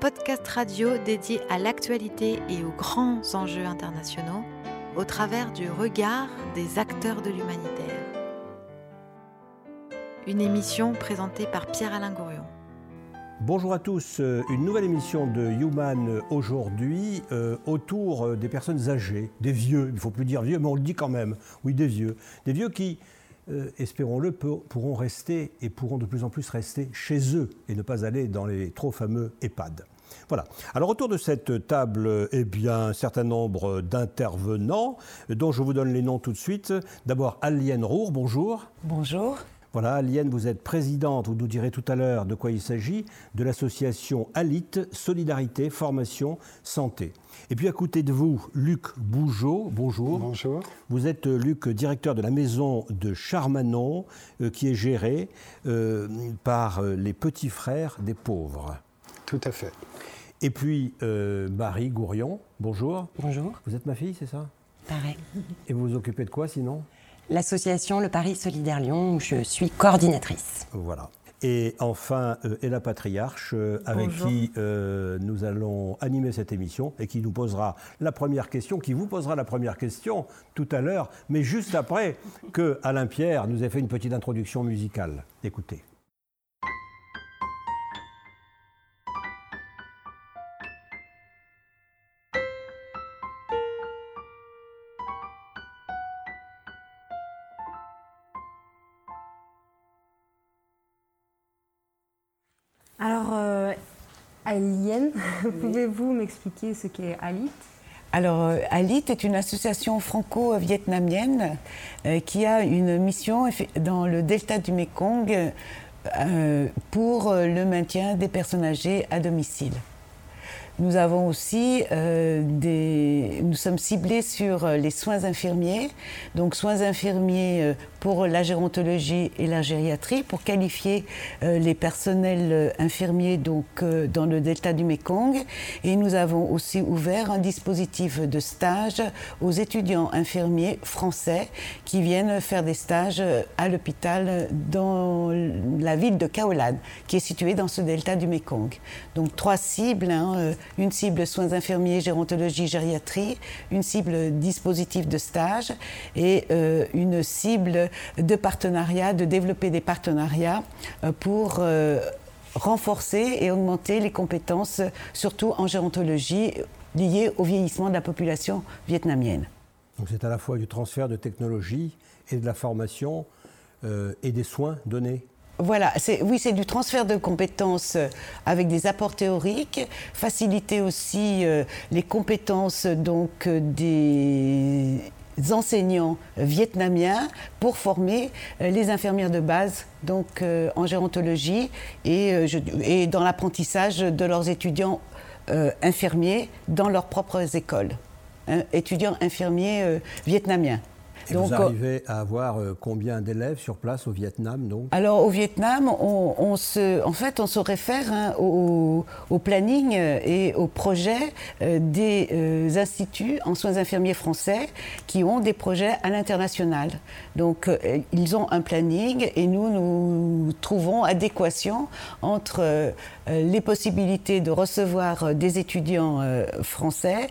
Podcast radio dédié à l'actualité et aux grands enjeux internationaux au travers du regard des acteurs de l'humanitaire. Une émission présentée par Pierre-Alain Gourion. Bonjour à tous, euh, une nouvelle émission de Human aujourd'hui euh, autour euh, des personnes âgées, des vieux, il ne faut plus dire vieux, mais on le dit quand même, oui des vieux, des vieux qui, espérons-le, pourront rester et pourront de plus en plus rester chez eux et ne pas aller dans les trop fameux EHPAD. Voilà. Alors autour de cette table, eh bien, un certain nombre d'intervenants, dont je vous donne les noms tout de suite. D'abord, Alienne Roure, bonjour. Bonjour. Voilà, Alienne, vous êtes présidente, vous nous direz tout à l'heure de quoi il s'agit, de l'association ALIT, Solidarité, Formation, Santé. Et puis à côté de vous, Luc Bougeot, bonjour. Bonjour. Vous êtes, euh, Luc, directeur de la maison de Charmanon, euh, qui est gérée euh, par les petits frères des pauvres. Tout à fait. Et puis Marie Gourion, bonjour. Bonjour. Vous êtes ma fille, c'est ça? Pareil. Et vous vous occupez de quoi sinon? L'association Le Paris Solidaire Lyon, où je suis coordinatrice. Voilà. Et enfin, euh, et la patriarche, euh, avec qui euh, nous allons animer cette émission et qui nous posera la première question, qui vous posera la première question tout à l'heure, mais juste après que Alain Pierre nous ait fait une petite introduction musicale. Écoutez. Pouvez-vous m'expliquer ce qu'est ALIT alors, euh, ALIT est une association franco-vietnamienne euh, qui a une mission dans le delta du Mekong euh, pour le maintien des personnes âgées à domicile. Nous avons aussi euh, des. Nous sommes ciblés sur euh, les soins infirmiers, donc soins infirmiers euh, pour la gérontologie et la gériatrie, pour qualifier les personnels infirmiers donc dans le delta du Mekong. Et nous avons aussi ouvert un dispositif de stage aux étudiants infirmiers français qui viennent faire des stages à l'hôpital dans la ville de Kaolan, qui est située dans ce delta du Mekong. Donc trois cibles. Hein, une cible soins infirmiers, gérontologie, gériatrie, une cible dispositif de stage. Et euh, une cible de partenariat, de développer des partenariats euh, pour euh, renforcer et augmenter les compétences, surtout en gérontologie, liées au vieillissement de la population vietnamienne. C'est à la fois du transfert de technologie et de la formation et des soins donnés voilà, oui, c'est du transfert de compétences euh, avec des apports théoriques, faciliter aussi euh, les compétences donc euh, des enseignants vietnamiens pour former les infirmières de base donc en gérontologie et, dans l'apprentissage de leurs étudiants infirmiers dans leurs propres écoles, hein, étudiants infirmiers vietnamiens. Et vous arrivez à avoir euh, combien d'élèves sur place au Vietnam donc? Alors au Vietnam, on, se, en fait, on se réfère hein, au, planning euh, et au projet euh, des instituts en soins infirmiers français qui ont des projets à l'international. Donc ils ont un planning et nous, nous trouvons adéquation entre les possibilités de recevoir des étudiants français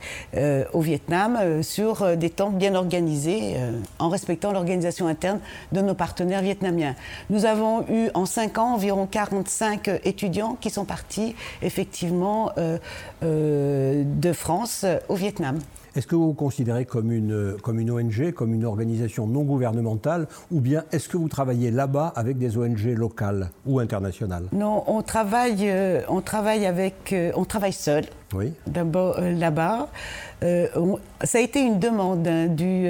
au Vietnam sur des temps bien organisés en respectant l'organisation interne de nos partenaires vietnamiens. Nous avons eu en cinq ans environ 45 étudiants qui sont partis effectivement euh, euh, de France au Vietnam. Est-ce que vous vous considérez comme une, comme une ONG, comme une organisation non gouvernementale, ou bien est-ce que vous travaillez là-bas avec des ONG locales ou internationales? Non, on travaille, euh, on travaille avec, on travaille seul. Oui. D'abord là-bas. ça a été une demande hein, du,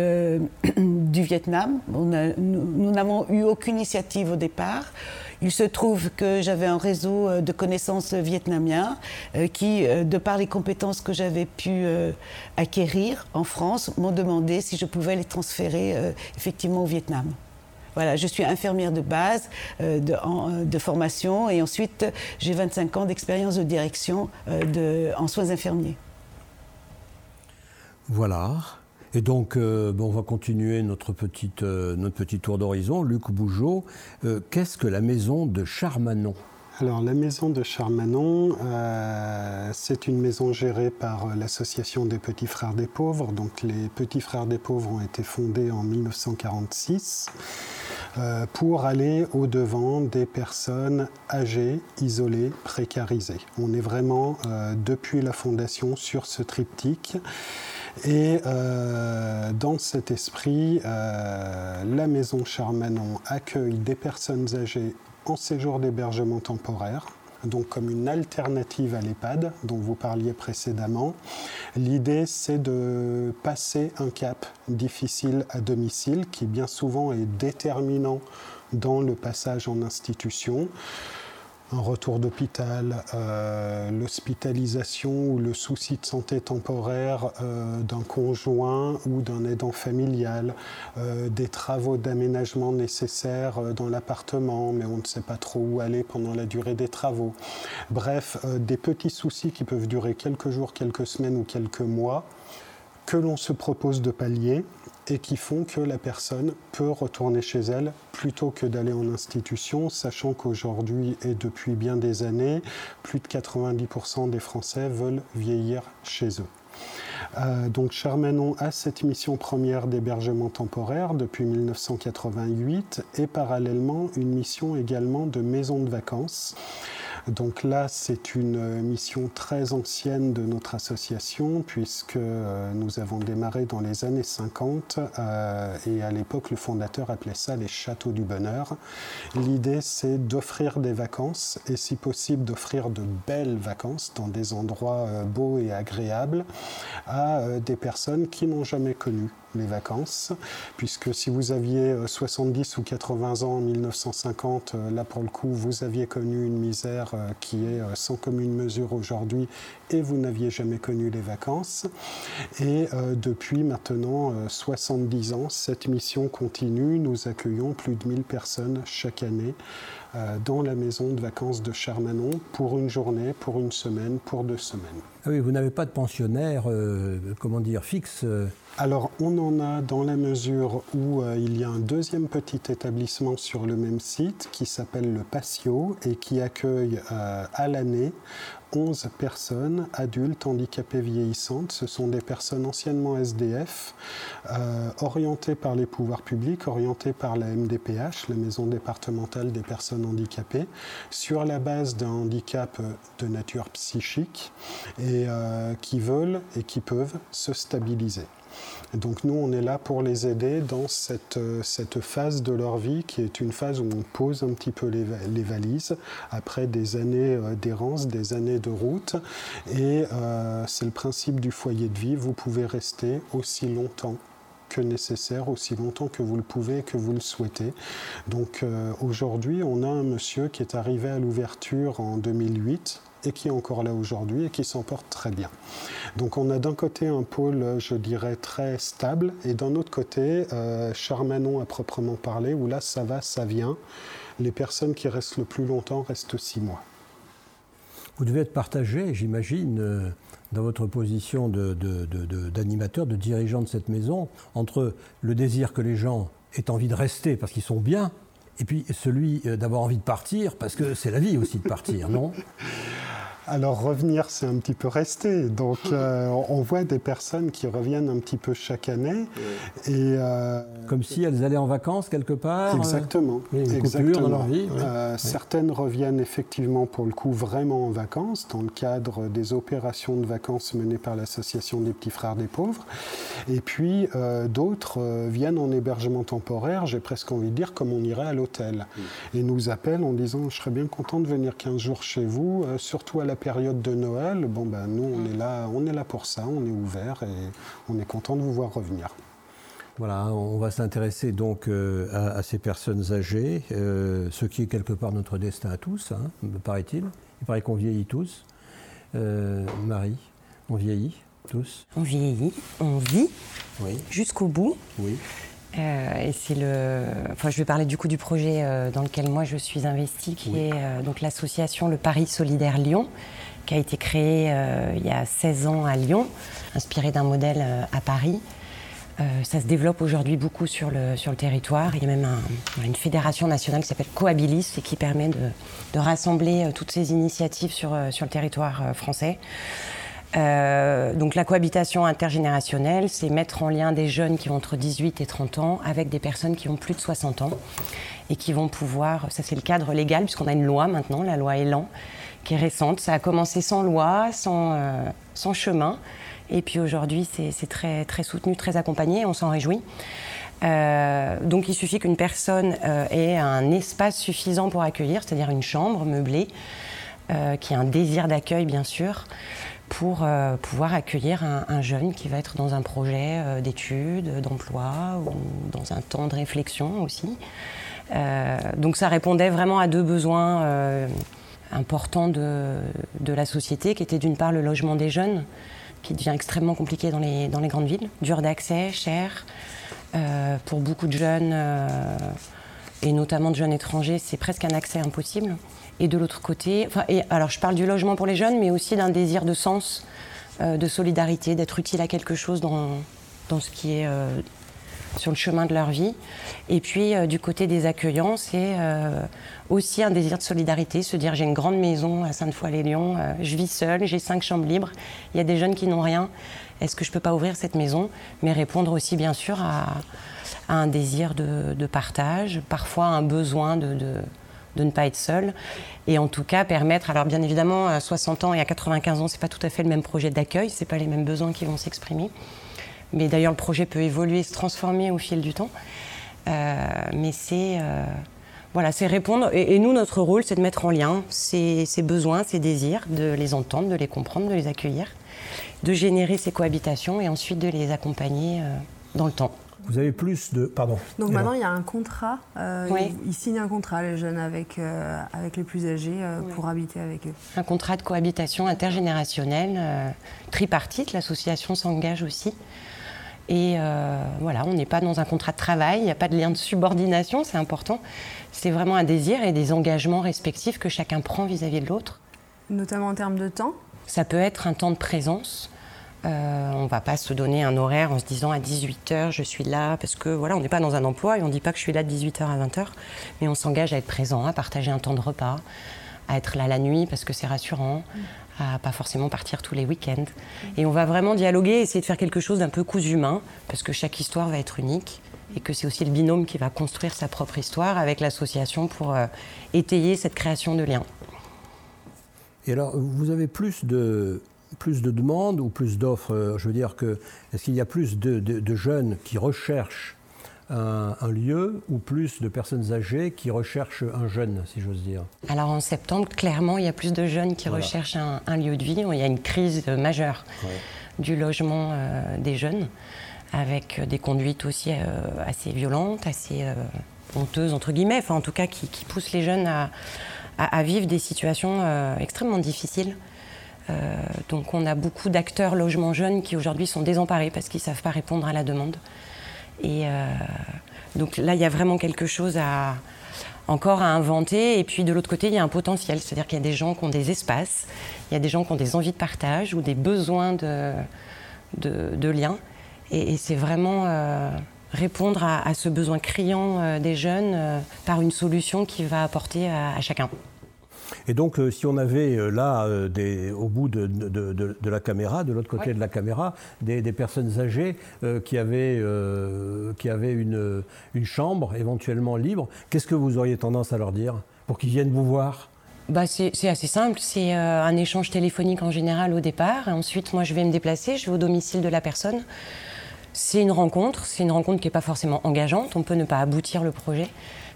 du Vietnam. nous n'avons eu aucune initiative au départ. Il se trouve que j'avais un réseau euh, de connaissances vietnamiens euh, qui, euh, de par les compétences que j'avais pu acquérir en France, m'ont demandé si je pouvais les transférer effectivement au Vietnam. Voilà, je suis infirmière de base, de, formation, et ensuite j'ai 25 ans d'expérience de direction en soins infirmiers. Voilà. Et donc, euh, on va continuer notre, petite, euh, notre petit tour d'horizon. Luc Bougeot, euh, qu'est-ce que la maison de Charmanon? Alors la maison de Charmanon, c'est une maison gérée par l'association des Petits Frères des Pauvres. Donc les Petits Frères des Pauvres ont été fondés en 1946 euh, pour aller au-devant des personnes âgées, isolées, précarisées. On est vraiment depuis la fondation sur ce triptyque. Et dans cet esprit, la maison Charmanon accueille des personnes âgées en séjour d'hébergement temporaire, donc comme une alternative à l'EHPAD dont vous parliez précédemment. L'idée, c'est de passer un cap difficile à domicile qui bien souvent est déterminant dans le passage en institution un retour d'hôpital, euh, l'hospitalisation ou le souci de santé temporaire euh, d'un conjoint ou d'un aidant familial, euh, des travaux d'aménagement nécessaires dans l'appartement, mais on ne sait pas trop où aller pendant la durée des travaux. Bref, des petits soucis qui peuvent durer quelques jours, quelques semaines ou quelques mois que l'on se propose de pallier et qui font que la personne peut retourner chez elle plutôt que d'aller en institution, sachant qu'aujourd'hui et depuis bien des années, plus de 90% des Français veulent vieillir chez eux. Euh, donc Charmenon a cette mission première d'hébergement temporaire depuis 1988 et parallèlement une mission également de maison de vacances donc là, c'est une mission très ancienne de notre association puisque euh, nous avons démarré dans les années 50 euh, et à l'époque, le fondateur appelait ça les châteaux du bonheur. L'idée, c'est d'offrir des vacances et si possible d'offrir de belles vacances dans des endroits euh, beaux et agréables à des personnes qui n'ont jamais connu les vacances, puisque si vous aviez 70 ou 80 ans en 1950, là pour le coup, vous aviez connu une misère euh, qui est euh, sans commune mesure aujourd'hui et vous n'aviez jamais connu les vacances. Et euh, depuis maintenant 70 ans, cette mission continue. Nous accueillons plus de 1000 personnes chaque année dans la maison de vacances de Charmanon pour une journée, pour une semaine, pour deux semaines. Ah oui, vous n'avez pas de pensionnaire, comment dire, fixe alors on en a dans la mesure où euh, il y a un deuxième petit établissement sur le même site qui s'appelle le Patio et qui accueille euh, à l'année 11 personnes adultes handicapées vieillissantes. Ce sont des personnes anciennement SDF, euh, orientées par les pouvoirs publics, orientées par la MDPH, la Maison départementale des personnes handicapées, sur la base d'un handicap de nature psychique et qui veulent et qui peuvent se stabiliser donc nous, on est là pour les aider dans cette, euh, cette phase de leur vie qui est une phase où on pose un petit peu les, valises après des années euh, d'errance, des années de route. Et euh, c'est le principe du foyer de vie. Vous pouvez rester aussi longtemps que nécessaire, aussi longtemps que vous le pouvez, que vous le souhaitez. Donc aujourd'hui, on a un monsieur qui est arrivé à l'ouverture en 2008 et qui est encore là aujourd'hui et qui s'en porte très bien. Donc on a d'un côté un pôle, je dirais, très stable et d'un autre côté, euh, Charmanon à proprement parler, où là ça va, ça vient. Les personnes qui restent le plus longtemps restent six mois. Vous devez être partagé, j'imagine, euh, dans votre position d'animateur, de, dirigeant de cette maison, entre le désir que les gens aient envie de rester parce qu'ils sont bien, et puis celui euh, d'avoir envie de partir, parce que c'est la vie aussi de partir, non? alors revenir, c'est un petit peu rester. Donc euh, on voit des personnes qui reviennent un petit peu chaque année. Et, euh, Comme si elles allaient en vacances quelque part Exactement. exactement. dans leur vie. Certaines reviennent effectivement pour le coup vraiment en vacances dans le cadre des opérations de vacances menées par l'association des petits frères des pauvres. Et puis d'autres viennent en hébergement temporaire, j'ai presque envie de dire comme on irait à l'hôtel. Et nous appellent en disant je serais bien content de venir 15 jours chez vous, surtout à la période de Noël, bon ben nous on est là, on est là pour ça, on est ouvert et on est content de vous voir revenir. Voilà, on va s'intéresser donc euh, à, ces personnes âgées, euh, ce qui est quelque part notre destin à tous, hein, me paraît-il. Il paraît qu'on vieillit tous. Euh, Marie, on vieillit tous On vieillit, on vit oui. jusqu'au bout. Oui. Et c'est le. Enfin, je vais parler du coup du projet dans lequel moi je suis investie, qui est donc l'association Le Paris Solidaire Lyon, qui a été créé euh, il y a 16 ans à Lyon, inspiré d'un modèle euh, à Paris. ça se développe aujourd'hui beaucoup sur le, sur le territoire. Il y a même une fédération nationale qui s'appelle Coabilis et qui permet de, rassembler toutes ces initiatives sur, sur le territoire français. Donc la cohabitation intergénérationnelle, c'est mettre en lien des jeunes qui ont entre 18 et 30 ans avec des personnes qui ont plus de 60 ans et qui vont pouvoir, ça c'est le cadre légal puisqu'on a une loi maintenant, la loi Elan, qui est récente. Ça a commencé sans loi, sans, euh, chemin. Et puis aujourd'hui, c'est très, soutenu, très accompagné, on s'en réjouit. Euh, donc il suffit qu'une personne euh, ait un espace suffisant pour accueillir, c'est-à-dire une chambre meublée, qui a un désir d'accueil bien sûr, pour pouvoir accueillir un, un, jeune qui va être dans un projet d'études, d'emploi ou dans un temps de réflexion aussi. donc ça répondait vraiment à deux besoins important de, la société, qui était d'une part le logement des jeunes, qui devient extrêmement compliqué dans les, grandes villes, dur d'accès, cher. Euh, pour beaucoup de jeunes, euh, et notamment de jeunes étrangers, c'est presque un accès impossible. Et de l'autre côté, alors je parle du logement pour les jeunes, mais aussi d'un désir de sens, euh, de solidarité, d'être utile à quelque chose dans, dans ce qui est sur le chemin de leur vie. Et puis, euh, du côté des accueillants, c'est euh, aussi un désir de solidarité, se dire j'ai une grande maison à Sainte-Foy-les-Lyons, euh, je vis seule, j'ai cinq chambres libres, il y a des jeunes qui n'ont rien. Est-ce que je ne peux pas ouvrir cette maison? Mais répondre aussi, bien sûr, à, un désir de, partage, parfois un besoin de ne pas être seul. Et en tout cas, permettre. Alors, bien évidemment, à 60 ans et à 95 ans, ce n'est pas tout à fait le même projet d'accueil, ce pas les mêmes besoins qui vont s'exprimer. Mais d'ailleurs, le projet peut évoluer, se transformer au fil du temps. Euh, mais c'est euh, répondre. Et, nous, notre rôle, c'est de mettre en lien ces, besoins, ces désirs, de les entendre, de les comprendre, de les accueillir, de générer ces cohabitations et ensuite de les accompagner euh, dans le temps. Vous avez plus de. Pardon. Donc maintenant, il y a un contrat. Ils, signent un contrat, les jeunes, avec, avec les plus âgés pour habiter avec eux. Un contrat de cohabitation intergénérationnelle, tripartite. L'association s'engage aussi et euh, voilà, on n'est pas dans un contrat de travail, il n'y a pas de lien de subordination, c'est important. C'est vraiment un désir et des engagements respectifs que chacun prend vis-à-vis de l'autre. Notamment en termes de temps Ça peut être un temps de présence. Euh, on ne va pas se donner un horaire en se disant à 18h je suis là parce que voilà, on n'est pas dans un emploi et on ne dit pas que je suis là de 18h à 20h, mais on s'engage à être présent, à partager un temps de repas, à être là la nuit parce que c'est rassurant, à pas forcément partir tous les week-ends. Et on va vraiment dialoguer, essayer de faire quelque chose d'un peu cousu humain, parce que chaque histoire va être unique et que c'est aussi le binôme qui va construire sa propre histoire avec l'association pour euh, étayer cette création de liens. Et alors, vous avez plus de, plus de demandes ou plus d'offres euh, Je veux dire que, est-ce qu'il y a plus de jeunes qui recherchent un, lieu ou plus de personnes âgées qui recherchent un jeune, si j'ose dire? Alors en septembre, clairement, il y a plus de jeunes qui recherchent un, lieu de vie. Il y a une crise majeure du logement euh, des jeunes, avec des conduites aussi euh, assez violentes, assez euh, honteuses, entre guillemets, enfin en tout cas qui, poussent les jeunes à, vivre des situations extrêmement difficiles. Donc on a beaucoup d'acteurs logement jeunes qui aujourd'hui sont désemparés parce qu'ils ne savent pas répondre à la demande. Et euh, donc là, il y a vraiment quelque chose à, encore à inventer. Et puis de l'autre côté, il y a un potentiel. C'est-à-dire qu'il y a des gens qui ont des espaces, il y a des gens qui ont des envies de partage ou des besoins de, de, liens. Et, c'est vraiment euh, répondre à, ce besoin criant euh, des jeunes par une solution qui va apporter à chacun. Et donc, euh, si on avait euh, là, euh, au bout de, la caméra, de l'autre côté de la caméra, des, personnes âgées qui avaient, qui avaient une, chambre éventuellement libre, qu'est-ce que vous auriez tendance à leur dire pour qu'ils viennent vous voir? Bah c'est assez simple, c'est un échange téléphonique en général au départ. Ensuite, moi, je vais me déplacer, je vais au domicile de la personne. C'est une rencontre, c'est une rencontre qui n'est pas forcément engageante, on peut ne pas aboutir le projet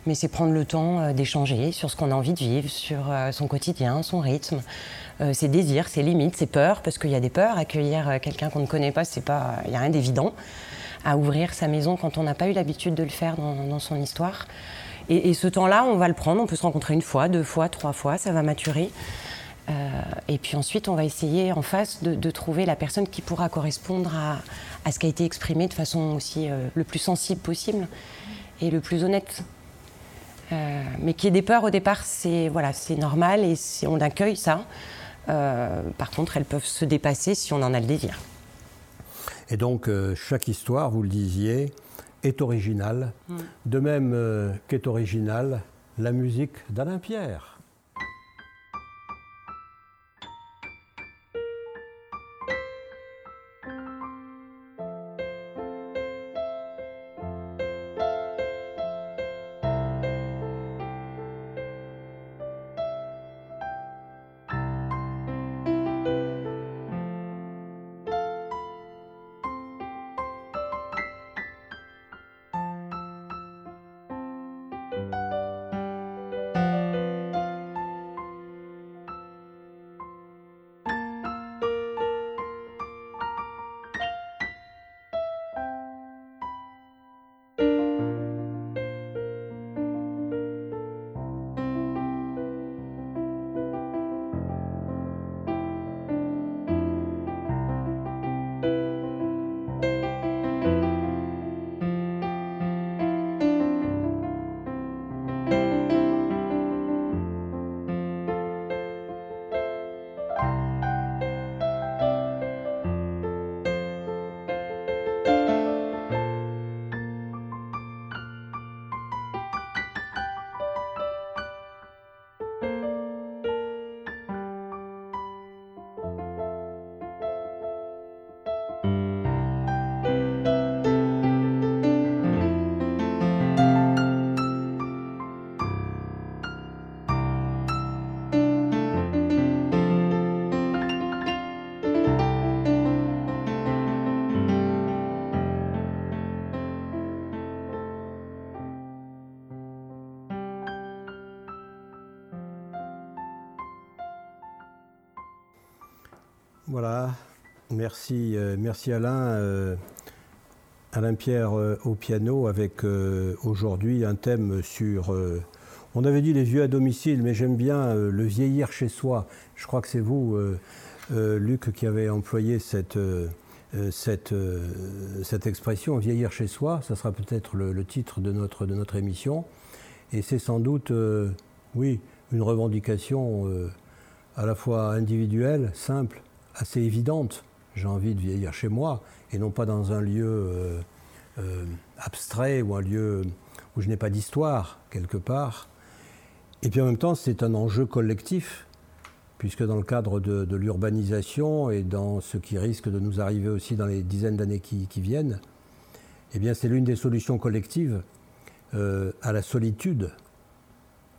mais c'est prendre le temps euh, d'échanger sur ce qu'on a envie de vivre, sur euh, son quotidien, son rythme, euh, ses désirs, ses limites, ses peurs, parce qu'il y a des peurs. Accueillir quelqu'un qu'on ne connaît pas, il n'y a rien d'évident. À ouvrir sa maison quand on n'a pas eu l'habitude de le faire dans, son histoire. Et, ce temps-là, on va le prendre. On peut se rencontrer une fois, deux fois, trois fois, ça va maturer. et puis ensuite, on va essayer en face de, trouver la personne qui pourra correspondre à, à, ce qui a été exprimé de façon aussi le plus sensible possible et le plus honnête euh, mais qu'il y ait des peurs au départ, c'est voilà, normal et on accueille ça. Euh, par contre, elles peuvent se dépasser si on en a le désir. Et donc, chaque histoire, vous le disiez, est originale, mm. de même qu'est originale la musique d'Alain Pierre. Merci, euh, merci Alain. Euh, Alain Pierre euh, au piano avec aujourd'hui un thème sur. on avait dit les vieux à domicile, mais j'aime bien le vieillir chez soi. Je crois que c'est vous, Luc, qui avez employé cette, expression, vieillir chez soi. Ça sera peut-être le, titre de notre, de notre émission. Et c'est sans doute, oui, une revendication à la fois individuelle, simple, assez évidente. J'ai envie de vieillir chez moi et non pas dans un lieu euh, euh, abstrait ou un lieu où je n'ai pas d'histoire quelque part. Et puis en même temps, c'est un enjeu collectif, puisque dans le cadre de, l'urbanisation et dans ce qui risque de nous arriver aussi dans les dizaines d'années qui, viennent, eh bien c'est l'une des solutions collectives euh, à la solitude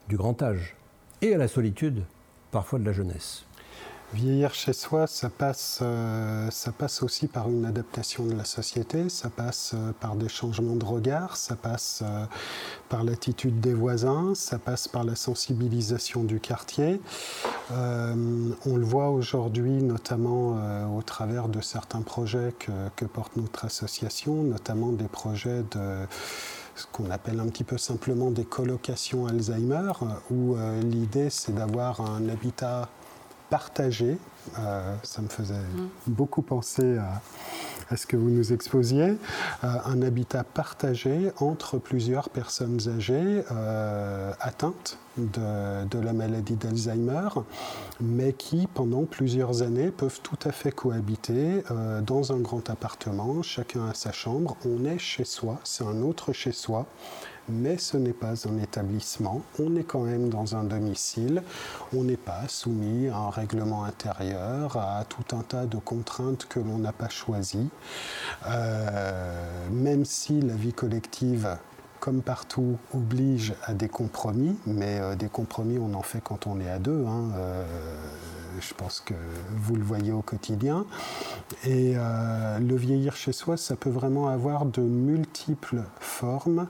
du grand âge et à la solitude parfois de la jeunesse. Vieillir chez soi, ça passe, euh, ça passe aussi par une adaptation de la société, ça passe euh, par des changements de regard, ça passe euh, par l'attitude des voisins, ça passe par la sensibilisation du quartier. on le voit aujourd'hui notamment au travers de certains projets que, que, porte notre association, notamment des projets de ce qu'on appelle un petit peu simplement des colocations Alzheimer, où l'idée c'est d'avoir un habitat partagé. Euh, ça me faisait mm. beaucoup penser à, ce que vous nous exposiez. Euh, un habitat partagé entre plusieurs personnes âgées euh, atteintes de, de, la maladie d'Alzheimer, mais qui, pendant plusieurs années, peuvent tout à fait cohabiter dans un grand appartement, chacun a sa chambre. On est chez soi, c'est un autre chez soi mais ce n'est pas un établissement, on est quand même dans un domicile, on n'est pas soumis à un règlement intérieur, à tout un tas de contraintes que l'on n'a pas choisies, euh, même si la vie collective comme partout, oblige à des compromis, mais euh, des compromis, on en fait quand on est à deux. Hein, euh, je pense que vous le voyez au quotidien. Et euh, le vieillir chez soi, ça peut vraiment avoir de multiples formes.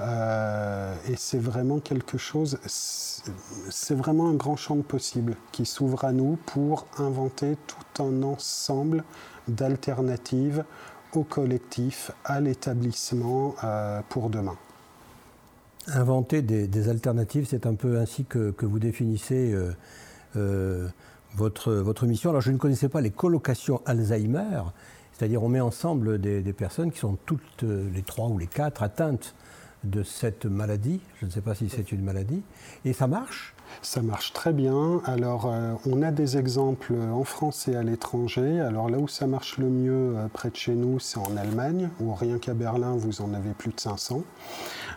et c'est vraiment quelque chose, c'est vraiment un grand champ de possibles qui s'ouvre à nous pour inventer tout un ensemble d'alternatives au collectif, à l'établissement pour demain. Inventer des, alternatives, c'est un peu ainsi que, vous définissez euh, euh, votre, mission. Alors je ne connaissais pas les colocations Alzheimer, c'est-à-dire on met ensemble des, personnes qui sont toutes euh, les trois ou les quatre atteintes de cette maladie. Je ne sais pas si c'est une maladie. Et ça marche? Ça marche très bien. Alors, euh, on a des exemples en France et à l'étranger. Alors, là où ça marche le mieux euh, près de chez nous, c'est en Allemagne, où rien qu'à Berlin, vous en avez plus de 500.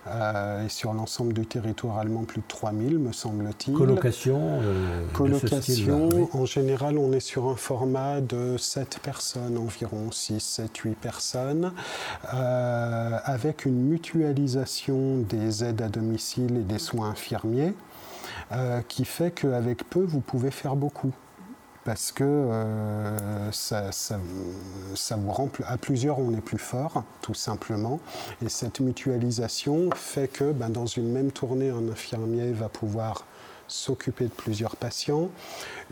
Euh, et sur l'ensemble du territoire allemand, plus de 3000, me semble-t-il. Colocation Colocation, en général, on est sur un format de 7 personnes environ, 6, 7, 8 personnes, avec une mutualisation des aides à domicile et des soins infirmiers. Euh, qui fait qu'avec peu, vous pouvez faire beaucoup. Parce que euh, ça, vous rend à plusieurs, on est plus fort, tout simplement. Et cette mutualisation fait que ben, dans une même tournée, un infirmier va pouvoir s'occuper de plusieurs patients.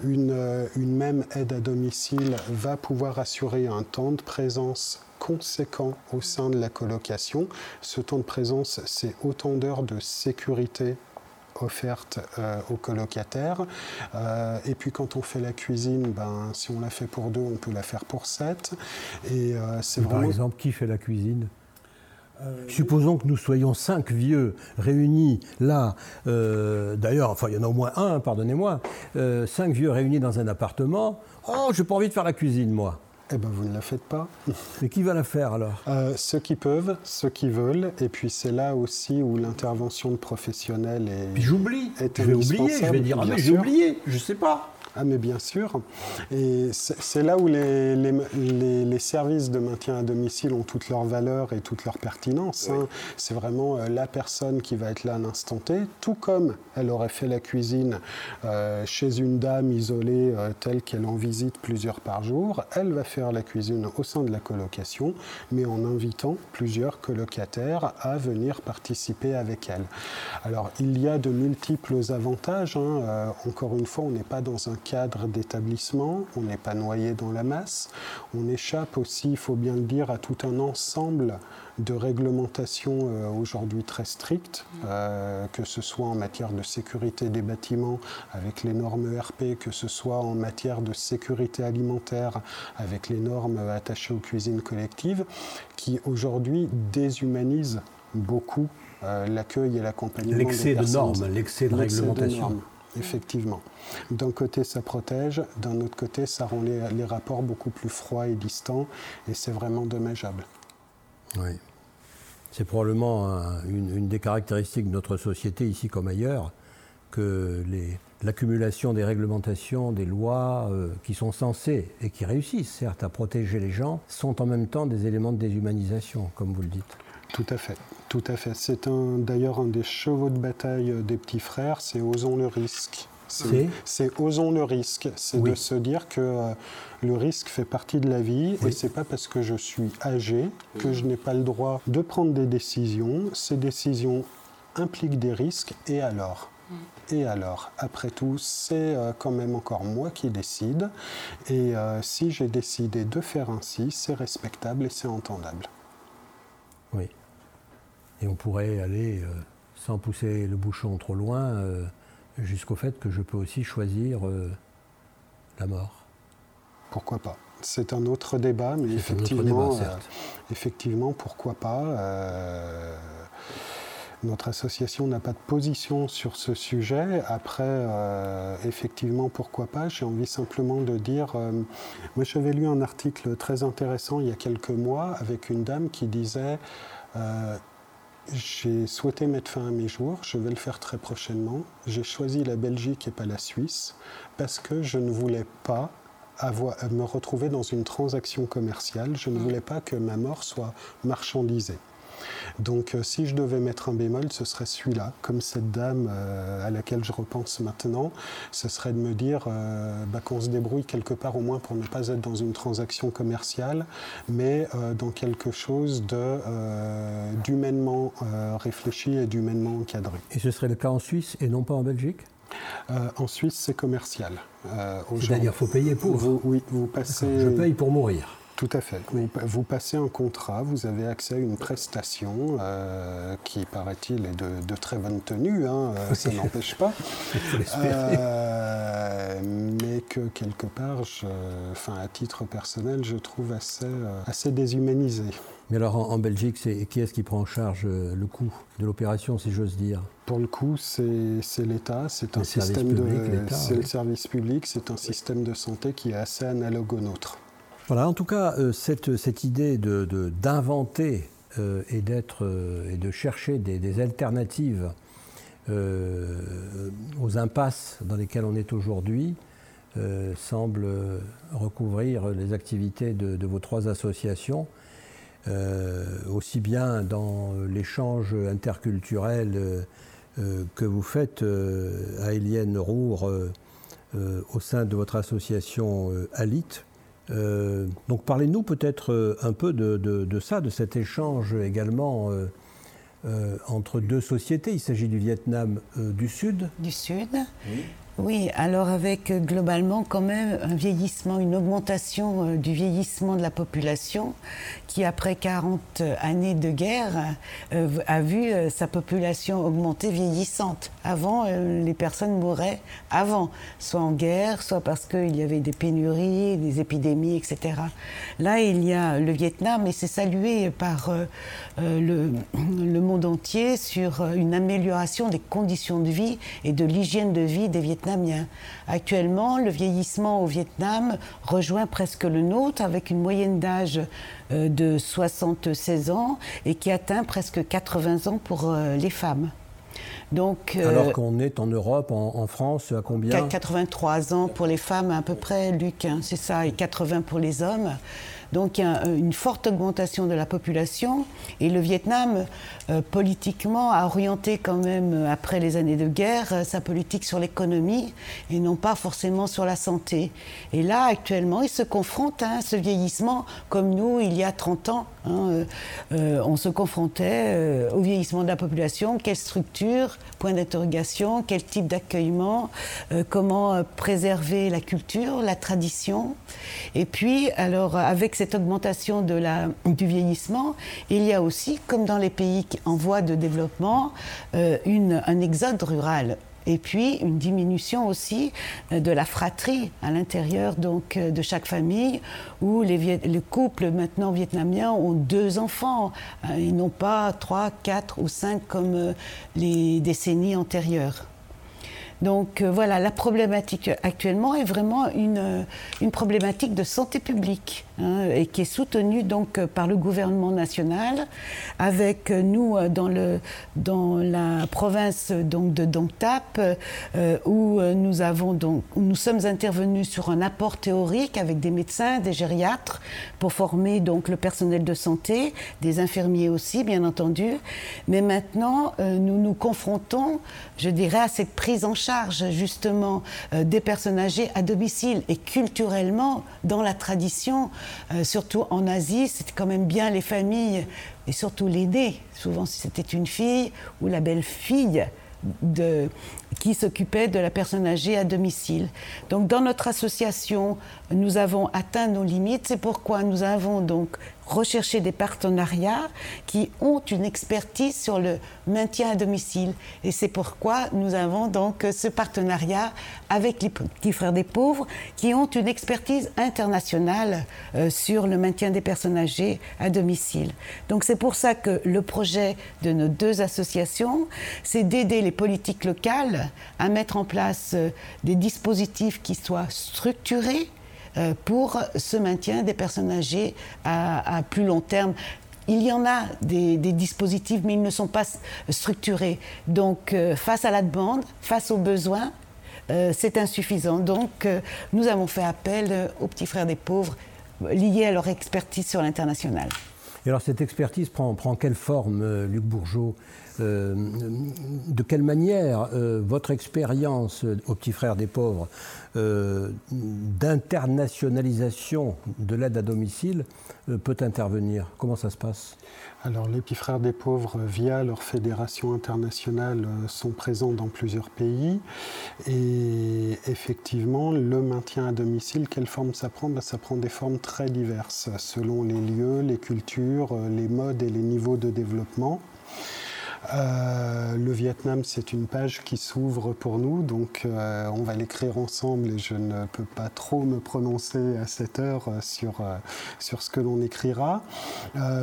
Euh, une, même aide à domicile va pouvoir assurer un temps de présence conséquent au sein de la colocation. Ce temps de présence, c'est autant d'heures de sécurité offerte euh, aux colocataires. Euh, et puis quand on fait la cuisine, ben, si on la fait pour deux, on peut la faire pour sept. Et euh, c'est vraiment... Par exemple, qui fait la cuisine? Supposons que nous soyons cinq vieux réunis là, d'ailleurs, enfin il y en a au moins un, pardonnez-moi, cinq vieux réunis dans un appartement. Oh, j'ai pas envie de faire la cuisine, moi. Eh bien, vous ne la faites pas. Mais qui va la faire alors? Euh, Ceux qui peuvent, ceux qui veulent. Et puis c'est là aussi où l'intervention de professionnels est. Puis j'oublie. Je vais oublier. Je vais dire ah mais j'ai oublié. Je sais pas. Ah mais bien sûr. Et c'est là où les, les, services de maintien à domicile ont toute leur valeur et toute leur pertinence. Hein. C'est vraiment euh, la personne qui va être là à l'instant T, tout comme elle aurait fait la cuisine euh, chez une dame isolée euh, telle qu'elle en visite plusieurs par jour. Elle va faire la cuisine au sein de la colocation, mais en invitant plusieurs colocataires à venir participer avec elle. Alors il y a de multiples avantages. Hein. encore une fois, on n'est pas dans un cadre d'établissement, on n'est pas noyé dans la masse, on échappe aussi, il faut bien le dire, à tout un ensemble de réglementations euh, aujourd'hui très strictes, euh, que ce soit en matière de sécurité des bâtiments avec les normes ERP, que ce soit en matière de sécurité alimentaire avec les normes attachées aux cuisines collectives, qui aujourd'hui déshumanisent beaucoup euh, l'accueil et l'accompagnement. L'excès de normes, l'excès de réglementation effectivement. D'un côté, ça protège, d'un autre côté, ça rend les, rapports beaucoup plus froids et distants, et c'est vraiment dommageable. Oui. C'est probablement une, des caractéristiques de notre société, ici comme ailleurs, que l'accumulation des réglementations, des lois euh, qui sont censées et qui réussissent certes à protéger les gens, sont en même temps des éléments de déshumanisation, comme vous le dites. Tout à fait, tout à fait. C'est d'ailleurs un des chevaux de bataille des petits frères, c'est osons le risque. C'est osons le risque, c'est de se dire que euh, le risque fait partie de la vie et c'est pas parce que je suis âgé que je n'ai pas le droit de prendre des décisions. Ces décisions impliquent des risques et alors? Et alors, après tout, c'est euh, quand même encore moi qui décide. Et euh, si j'ai décidé de faire ainsi, c'est respectable et c'est entendable. Et on pourrait aller, euh, sans pousser le bouchon trop loin, euh, jusqu'au fait que je peux aussi choisir euh, la mort. Pourquoi pas C'est un autre débat, mais effectivement, effectivement, pourquoi pas notre association n'a pas de position sur ce sujet. Après, effectivement, pourquoi pas J'ai envie simplement de dire, moi j'avais lu un article très intéressant il y a quelques mois avec une dame qui disait, j'ai souhaité mettre fin à mes jours, je vais le faire très prochainement. J'ai choisi la Belgique et pas la Suisse parce que je ne voulais pas avoir, me retrouver dans une transaction commerciale, je ne voulais pas que ma mort soit marchandisée. Donc euh, si je devais mettre un bémol, ce serait celui-là, comme cette dame euh, à laquelle je repense maintenant, ce serait de me dire euh, bah, qu'on se débrouille quelque part au moins pour ne pas être dans une transaction commerciale, mais dans quelque chose d'humainement réfléchi et d'humainement encadré. Et ce serait le cas en Suisse et non pas en Belgique? En Suisse, c'est commercial. C'est-à-dire, qu'il faut payer pour. Vous, oui, vous passez. Je paye pour mourir. Tout à fait. Vous, passez un contrat, vous avez accès à une prestation euh, qui, paraît-il, est de, très bonne tenue, hein, euh, ça n'empêche pas. Euh, mais que quelque part, enfin, à titre personnel, je trouve assez, assez déshumanisé. Mais alors en, Belgique, c'est, qui est-ce qui prend en charge le coût de l'opération, si j'ose dire? Pour le coup, c'est, l'État, c'est un système de, c'est le service public, c'est un système de santé qui est assez analogue au nôtre. Voilà, en tout cas, euh, cette, idée d'inventer de, euh, et, d'être, euh, et de chercher des, alternatives aux impasses dans lesquelles on est aujourd'hui semble recouvrir les activités de, vos trois associations, aussi bien dans l'échange interculturel que vous faites à Eliane Roure au sein de votre association ALIT euh, donc parlez-nous peut-être euh, un peu de, ça, de cet échange également euh, entre deux sociétés. Il s'agit du Vietnam du Sud. Du Sud. Oui, alors avec euh, globalement quand même un vieillissement, une augmentation euh, du vieillissement de la population qui après 40 années de guerre euh, a vu sa population augmenter vieillissante. Avant, les personnes mouraient avant, soit en guerre, soit parce qu'il y avait des pénuries, des épidémies, etc. Là, il y a le Vietnam et c'est salué par le, le monde entier sur une amélioration des conditions de vie et de l'hygiène de vie des Vietnamiens Actuellement, le vieillissement au Vietnam rejoint presque le nôtre avec une moyenne d'âge euh, de 76 ans et qui atteint presque 80 ans pour euh, les femmes. Donc, euh, Alors qu'on est en Europe, en, France, à combien? 83 ans pour les femmes à peu près, Luc, hein, c'est ça, et 80 pour les hommes. Donc il y a une forte augmentation de la population et le Vietnam, euh, politiquement, a orienté quand même, euh, après les années de guerre, euh, sa politique sur l'économie et non pas forcément sur la santé. Et là, actuellement, il se confronte à ce vieillissement comme nous, il y a 30 ans. Hein, on se confrontait au vieillissement de la population, quelle structure, point d'interrogation, quel type d'accueillement, comment préserver la culture, la tradition. Et puis, alors, avec cette augmentation de la, du vieillissement, il y a aussi, comme dans les pays en voie de développement, euh, une, un exode rural et puis une diminution aussi euh, de la fratrie à l'intérieur donc euh, de chaque famille où les, les, couples maintenant vietnamiens ont deux enfants ils n'ont pas trois, quatre ou cinq comme les décennies antérieures. Donc euh, voilà, la problématique actuellement est vraiment une, euh, une problématique de santé publique hein, et qui est soutenue donc euh, par le gouvernement national, avec nous dans, le, dans la province donc de Dong Tap, où nous avons donc nous sommes intervenus sur un apport théorique avec des médecins, des gériatres pour former donc le personnel de santé, des infirmiers aussi bien entendu. Mais maintenant nous nous confrontons, je dirais, à cette prise en charge justement euh, des personnes âgées à domicile. Et culturellement dans la tradition, euh, surtout en Asie, c'était quand même bien les familles et surtout l'aînée, souvent si c'était une fille ou la belle-fille de, qui s'occupait de la personne âgée à domicile. Donc dans notre association, nous avons atteint nos limites. C'est pourquoi nous avons donc recherché des partenariats qui ont une expertise sur le maintien à domicile. Et c'est pourquoi nous avons donc ce partenariat avec les petits frères des pauvres qui ont une expertise internationale euh, sur le maintien des personnes âgées à domicile. Donc c'est pour ça que le projet de nos deux associations, c'est d'aider les politiques locales à mettre en place euh, des dispositifs qui soient structurés euh, pour ce maintien des personnes âgées à, plus long terme. Il y en a des, dispositifs, mais ils ne sont pas structurés. Donc, euh, face à la demande, face aux besoins, c'est insuffisant. Donc, nous avons fait appel aux petits frères des pauvres liés à leur expertise sur l'international. Et alors, cette expertise prend, prend quelle forme, Luc Bourgeot? De quelle manière votre expérience au Petit Frère des Pauvres d'internationalisation de l'aide à domicile peut intervenir? Comment ça se passe? Alors les petits frères des pauvres, via leur fédération internationale, euh, sont présents dans plusieurs pays. Et effectivement, le maintien à domicile, quelle forme ça prend? Ben, Ça prend des formes très diverses, selon les lieux, les cultures, euh, les modes et les niveaux de développement. Euh, le Vietnam, c'est une page qui s'ouvre pour nous, donc euh, on va l'écrire ensemble et je ne peux pas trop me prononcer à cette heure euh, sur, sur ce que l'on écrira.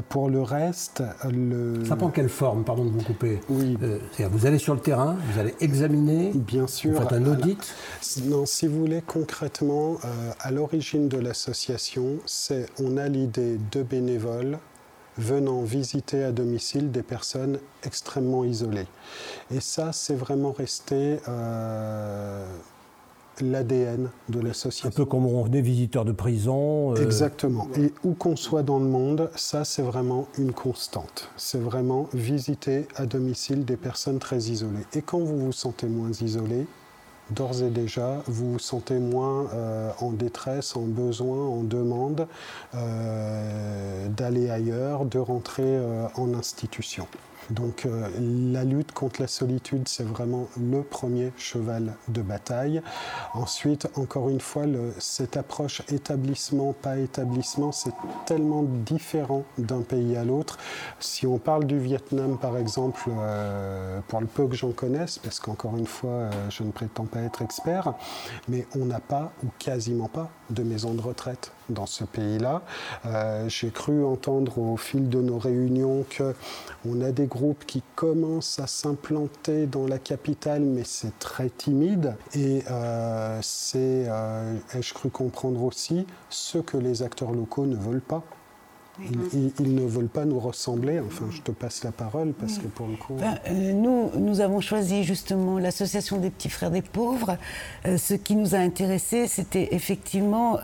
pour le reste, le... Ça prend quelle forme, pardon de vous couper? Oui. vous allez sur le terrain, vous allez examiner, Bien sûr. vous faites un audit? Non, si vous voulez, concrètement, à l'origine de l'association, c'est on a l'idée de bénévoles venant visiter à domicile des personnes extrêmement isolées. Et ça, c'est vraiment resté euh, l'ADN de l'association. Un peu comme on venait visiteur de prison. Euh, Exactement. Et où qu'on soit dans le monde, ça, c'est vraiment une constante. C'est vraiment visiter à domicile des personnes très isolées. Et quand vous vous sentez moins isolé, d'ores et déjà, vous sentez moins euh, en détresse, en besoin, en demande euh, d'aller ailleurs, de rentrer euh, en institution. Donc euh, la lutte contre la solitude, c'est vraiment le premier cheval de bataille. Ensuite, encore une fois, cette approche établissement, pas établissement, c'est tellement différent d'un pays à l'autre. Si on parle du Vietnam, par exemple, euh, pour le peu que j'en connaisse, parce qu'encore une fois, euh, je ne prétends pas être expert, mais on n'a pas ou quasiment pas de maison de retraite dans ce pays-là. J'ai cru entendre au fil de nos réunions qu'on a des groupes qui commence à s'implanter dans la capitale, mais c'est très timide. Et euh, c'est, euh, ai-je cru comprendre aussi, ce que les acteurs locaux ne veulent pas. Ils, ne veulent pas nous ressembler. Enfin, je te passe la parole parce que pour le coup. Ben, euh, nous, nous avons choisi justement l'association des petits frères des pauvres. ce qui nous a intéressés, c'était effectivement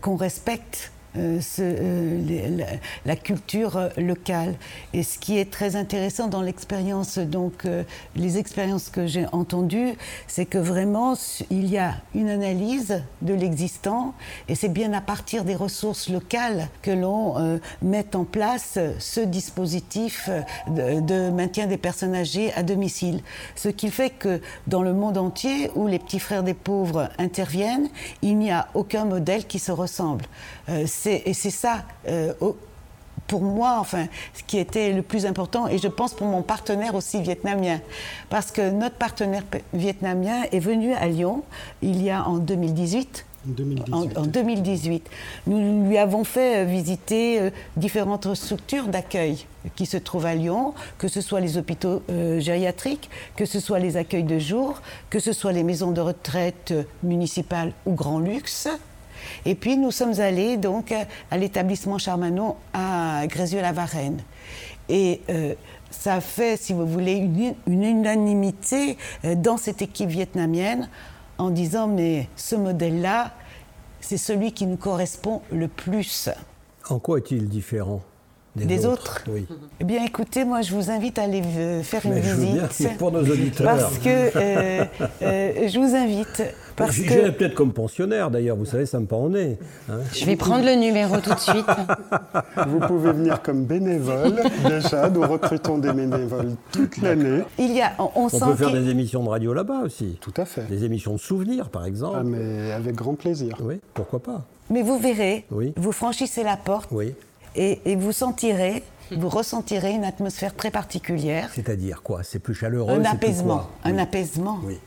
qu'on respecte euh, euh, la, culture euh, locale. Et ce qui est très intéressant dans l'expérience, donc les expériences que j'ai entendues, c'est que vraiment il y a une analyse de l'existant et c'est bien à partir des ressources locales que l'on met en place ce dispositif de, de, maintien des personnes âgées à domicile. Ce qui fait que dans le monde entier où les petits frères des pauvres interviennent, il n'y a aucun modèle qui se ressemble et c'est ça, euh, pour moi, enfin, ce qui était le plus important, et je pense pour mon partenaire aussi vietnamien, parce que notre partenaire vietnamien est venu à Lyon il y a en 2018. 2018. En, 2018. Nous lui avons fait euh, visiter euh, différentes structures d'accueil qui se trouvent à Lyon, que ce soit les hôpitaux gériatriques, que ce soit les accueils de jour, que ce soit les maisons de retraite municipales ou grand luxe. Et puis nous sommes allés donc à l'établissement Charmanon à Grézieux-la-Varenne. Et euh, ça fait, si vous voulez, une, unanimité euh, dans cette équipe vietnamienne en disant mais ce modèle-là, c'est celui qui nous correspond le plus. En quoi est-il différent? Des, autres, oui. Eh bien, écoutez, moi, je vous invite à aller euh, faire une visite. C'est pour nos auditeurs. Parce que euh, euh, je vous invite. Parce J'irai peut-être comme pensionnaire, d'ailleurs. Vous savez, ça me prend au nez. Hein. je vais prendre le numéro tout de suite. Vous pouvez venir comme bénévole. Déjà, nous recrutons des bénévoles toute l'année. Il y a, on, peut faire des émissions de radio là-bas aussi. Tout à fait. Des émissions de souvenirs, par exemple. Ah, mais avec grand plaisir. Oui, pourquoi pas. Mais vous verrez, oui. vous franchissez la porte. Oui et, vous sentirez, vous ressentirez une atmosphère très particulière. C'est-à-dire quoi? C'est plus chaleureux Un apaisement. Un apaisement. Oui.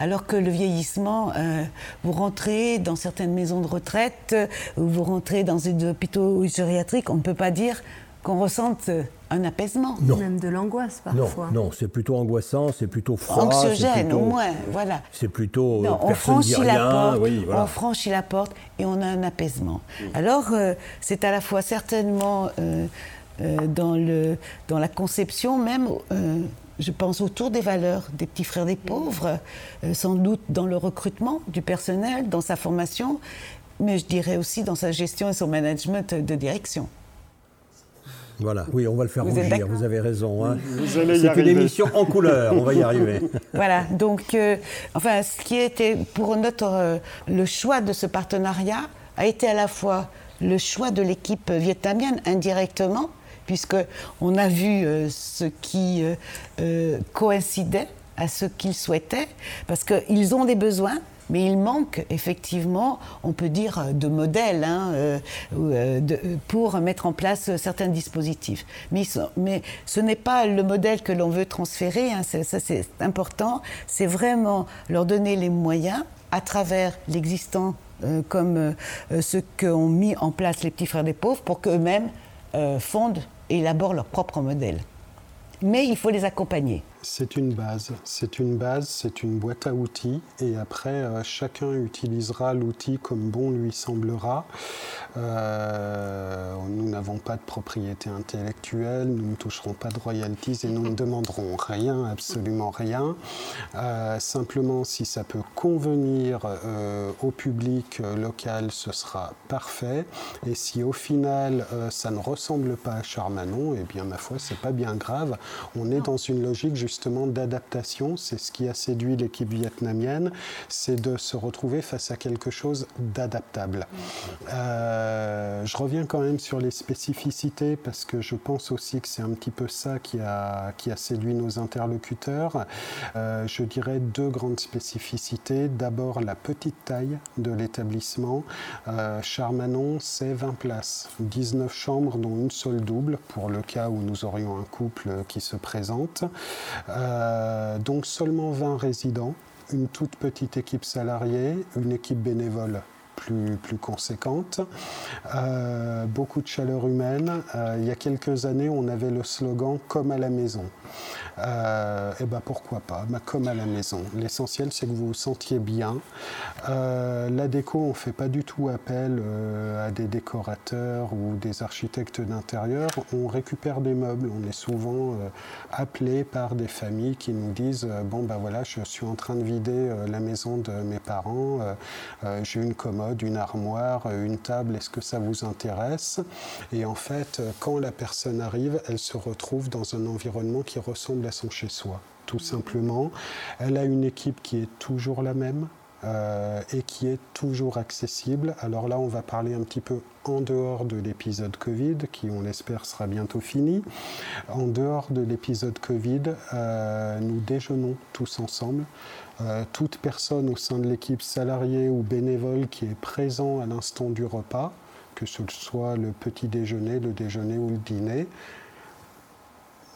Alors que le vieillissement, euh, vous rentrez dans certaines maisons de retraite, euh, ou vous rentrez dans des hôpitaux gériatriques, on ne peut pas dire qu'on ressente un apaisement. Non. Même de l'angoisse parfois. Non, c'est plutôt angoissant, c'est plutôt froid. Anxiogène au moins, voilà. C'est plutôt. Non, on franchit la porte, on franchit la porte et on a un apaisement. Alors euh, c'est à la fois certainement euh, euh, dans, le, dans la conception même. je pense autour des valeurs des petits frères des pauvres, sans doute dans le recrutement du personnel, dans sa formation, mais je dirais aussi dans sa gestion et son management de direction. Voilà, oui, on va le faire rougir, vous avez raison. Hein. C'est une émission en couleur, on va y arriver. voilà, donc, euh, enfin, ce qui était pour notre. Euh, le choix de ce partenariat a été à la fois le choix de l'équipe vietnamienne indirectement, puisqu'on a vu euh, ce qui coïncidait à ce qu'ils souhaitaient, parce qu'ils ont des besoins, mais il manque effectivement, on peut dire, de modèles hein, euh, euh, pour mettre en place certains dispositifs. Mais, ce n'est pas le modèle que l'on veut transférer, hein, ça c'est important, c'est vraiment leur donner les moyens à travers l'existant euh, comme ce qu'ont mis en place les petits frères des pauvres pour qu'eux-mêmes fondent et élaborent leur propre modèle. Mais il faut les accompagner. C'est une base, c'est une base, c'est une boîte à outils et après euh, chacun utilisera l'outil comme bon lui semblera. Euh, nous n'avons pas de propriété intellectuelle, nous ne toucherons pas de royalties et nous ne demanderons rien, absolument rien. Euh, simplement si ça peut convenir au public local, ce sera parfait. Et si au final ça ne ressemble pas à Charmanon, eh bien ma foi c'est pas bien grave. On est dans une logique justement justement d'adaptation. C'est ce qui a séduit l'équipe vietnamienne, c'est de se retrouver face à quelque chose d'adaptable. Euh, je reviens quand même sur les spécificités parce que je pense aussi que c'est un petit peu ça qui a, qui a séduit nos interlocuteurs. Euh, je dirais deux grandes spécificités. D'abord la petite taille de l'établissement. Euh, Charmanon, c'est 20 places, 19 chambres dont une seule double pour le cas où nous aurions un couple qui se présente. Euh, donc seulement 20 résidents, une toute petite équipe salariée, une équipe bénévole plus, plus conséquente, euh, beaucoup de chaleur humaine. Euh, il y a quelques années, on avait le slogan Comme à la maison. Et euh, eh ben pourquoi pas, bah, comme à la maison. L'essentiel, c'est que vous vous sentiez bien. Euh, la déco, on ne fait pas du tout appel euh, à des décorateurs ou des architectes d'intérieur. On récupère des meubles. On est souvent appelé par des familles qui nous disent Bon, ben voilà, je suis en train de vider la maison de mes parents. J'ai une commode, une armoire, une table. Est-ce que ça vous intéresse? Et en fait, quand la personne arrive, elle se retrouve dans un environnement qui ressemble à son chez-soi, tout simplement. Elle a une équipe qui est toujours la même. Euh, et qui est toujours accessible. Alors là, on va parler un petit peu en dehors de l'épisode Covid, qui on l'espère sera bientôt fini. En dehors de l'épisode Covid, euh, nous déjeunons tous ensemble. Euh, toute personne au sein de l'équipe salariée ou bénévole qui est présent à l'instant du repas, que ce soit le petit déjeuner, le déjeuner ou le dîner,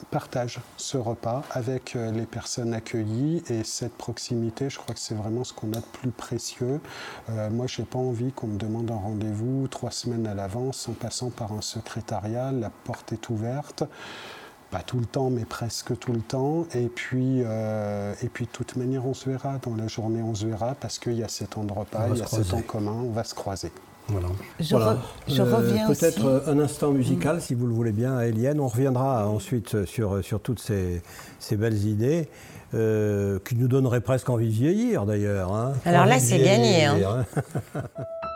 partage ce repas avec euh, les personnes accueillies et cette proximité, je crois que c'est vraiment ce qu'on a de plus précieux. Euh, moi, je n'ai pas envie qu'on me demande un rendez-vous trois semaines à l'avance en passant par un secrétariat, la porte est ouverte. Pas tout le temps, mais presque tout le temps. Et puis, euh, et puis de toute manière, on se verra. Dans la journée, on se verra parce qu'il y a cet temps de repas, il y a cet temps commun, on va se croiser. Voilà. Je, reviens Peut-être un instant musical, mm. si vous le voulez bien, Eliane. On reviendra ensuite sur, sur toutes ces, ces belles idées. Euh, qui nous donneraient presque envie de vieillir d'ailleurs. Hein. Alors là, c'est gagné. Hein.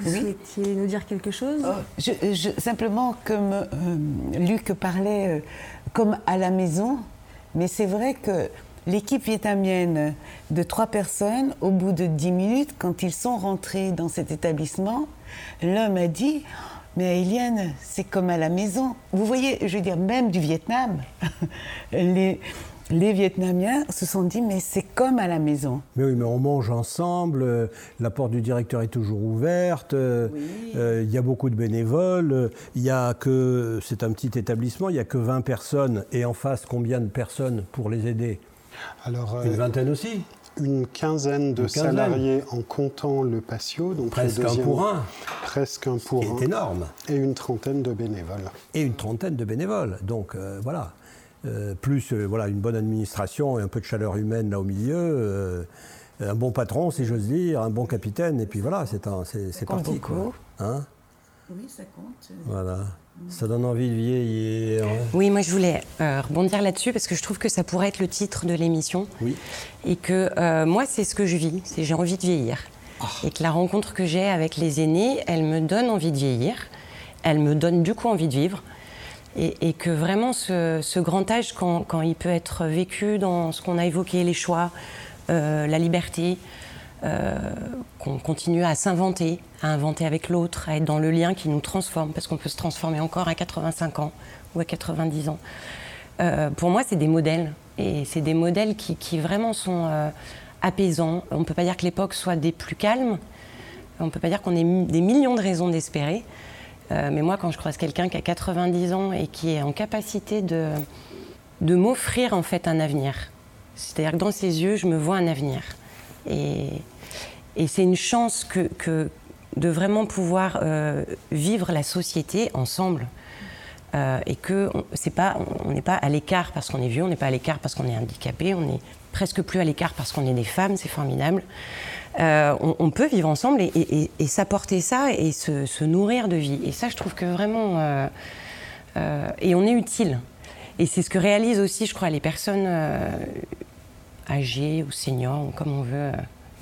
vous souhaitiez nous dire quelque chose? Oh, Simplement, comme euh, Luc parlait, euh, comme à la maison, mais c'est vrai que l'équipe vietnamienne de trois personnes, au bout de dix minutes, quand ils sont rentrés dans cet établissement, l'homme a dit mais Eliane, c'est comme à la maison. Vous voyez, je veux dire, même du Vietnam, les, les Vietnamiens se sont dit, mais c'est comme à la maison. Mais oui, mais on mange ensemble, euh, la porte du directeur est toujours ouverte, euh, euh, il y a beaucoup de bénévoles, il y a que, c'est un petit établissement, il n'y a que 20 personnes, et en face, combien de personnes pour les aider? Alors, Une vingtaine aussi une quinzaine de salariés en comptant le patio. Donc presque un pour un. Presque un pour un. C'est énorme. Et une trentaine de bénévoles. Et une trentaine de bénévoles. Donc voilà. Euh, plus euh, voilà, une bonne administration et un peu de chaleur humaine là au milieu, euh, un bon patron, si j'ose dire, un bon capitaine, et puis voilà, c'est parti. Quoi. Hein oui, ça compte. Voilà. Ça donne envie de vieillir. Oui, moi je voulais rebondir là-dessus parce que je trouve que ça pourrait être le titre de l'émission. Oui. Et que moi, c'est ce que je vis, c'est j'ai envie de vieillir. Ah. Et que la rencontre que j'ai avec les aînés, elle me donne envie de vieillir. Elle me donne du coup envie de vivre. Et, que vraiment ce, grand âge, quand, il peut être vécu dans ce qu'on a évoqué, les choix, euh, la liberté, euh, qu'on continue à s'inventer, à inventer avec l'autre, à être dans le lien qui nous transforme, parce qu'on peut se transformer encore à 85 ans ou à 90 ans. Euh, pour moi, c'est des modèles. Et c'est des modèles qui, vraiment sont apaisants. On ne peut pas dire que l'époque soit des plus calmes. On ne peut pas dire qu'on ait des millions de raisons d'espérer. Euh, mais moi, quand je croise quelqu'un qui a 90 ans et qui est en capacité de, m'offrir en fait un avenir, c'est-à-dire que dans ses yeux, je me vois un avenir. Et, c'est une chance que, que, de vraiment pouvoir euh, vivre la société ensemble. Euh, et que c'est pas, on n'est pas à l'écart parce qu'on est vieux, on n'est pas à l'écart parce qu'on est handicapé, on est presque plus à l'écart parce qu'on est des femmes, c'est formidable. Euh, on, peut vivre ensemble et, s'apporter ça et se, nourrir de vie. Et ça, je trouve que vraiment. Euh, euh, et on est utile. Et c'est ce que réalisent aussi, je crois, les personnes âgées ou seniors, comme on veut,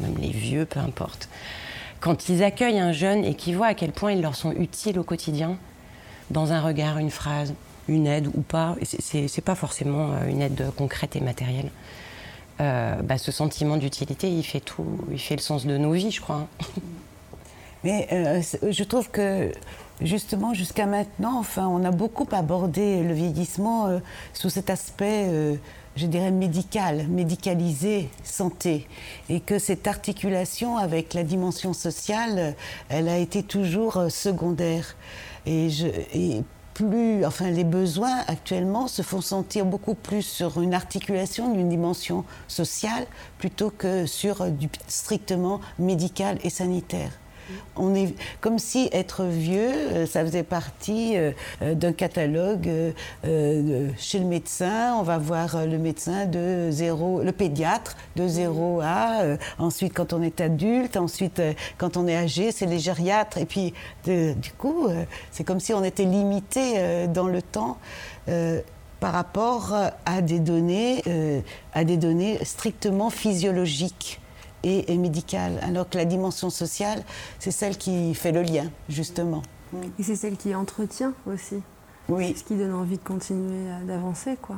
même les vieux, peu importe. Quand ils accueillent un jeune et qu'ils voient à quel point ils leur sont utiles au quotidien, dans un regard, une phrase, une aide ou pas, c'est pas forcément une aide concrète et matérielle. Euh, bah, ce sentiment d'utilité, il fait tout, il fait le sens de nos vies, je crois. Mais euh, je trouve que justement jusqu'à maintenant, enfin, on a beaucoup abordé le vieillissement euh, sous cet aspect, je dirais médical, médicalisé, santé, et que cette articulation avec la dimension sociale, elle a été toujours secondaire. Et, je, enfin, les besoins actuellement se font sentir beaucoup plus sur une articulation d'une dimension sociale plutôt que sur du strictement médical et sanitaire. On est comme si être vieux, euh, ça faisait partie euh, euh, d'un catalogue chez le médecin. On va voir le médecin de zéro, le pédiatre de 0 à. ensuite, quand on est adulte, ensuite, quand on est âgé, c'est les gériatres. Et puis, du coup, c'est comme si on était limité dans le temps par rapport à des données, à des données strictement physiologiques et, médicale, alors que la dimension sociale, c'est celle qui fait le lien, justement. Et c'est celle qui entretient aussi. Oui. Ce qui donne envie de continuer d'avancer, quoi.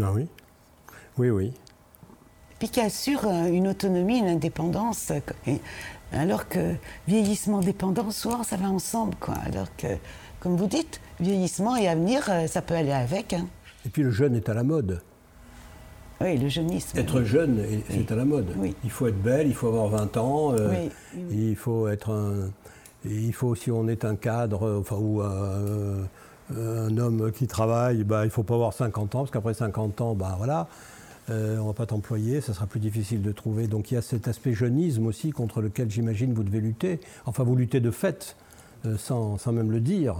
Ah oui. Oui, oui. Puis qui assure euh, une autonomie, une indépendance. Alors que vieillissement, dépendance, souvent ça va ensemble, quoi. Alors que, comme vous dites, vieillissement et avenir, euh, ça peut aller avec. Hein. Et puis le jeune est à la mode. Oui, le jeunisme. Être jeune, c'est à la mode. Il faut être belle, il faut avoir 20 ans, euh, il faut être un. il faut, si on est un cadre, enfin, ou un, homme qui travaille, bah, il ne faut pas avoir 50 ans, parce qu'après 50 ans, bah, voilà, euh, on ne va pas t'employer, ça sera plus difficile de trouver. Donc il y a cet aspect jeunisme aussi contre lequel j'imagine vous devez lutter. Enfin, vous luttez de fait, euh, sans, sans, même le dire.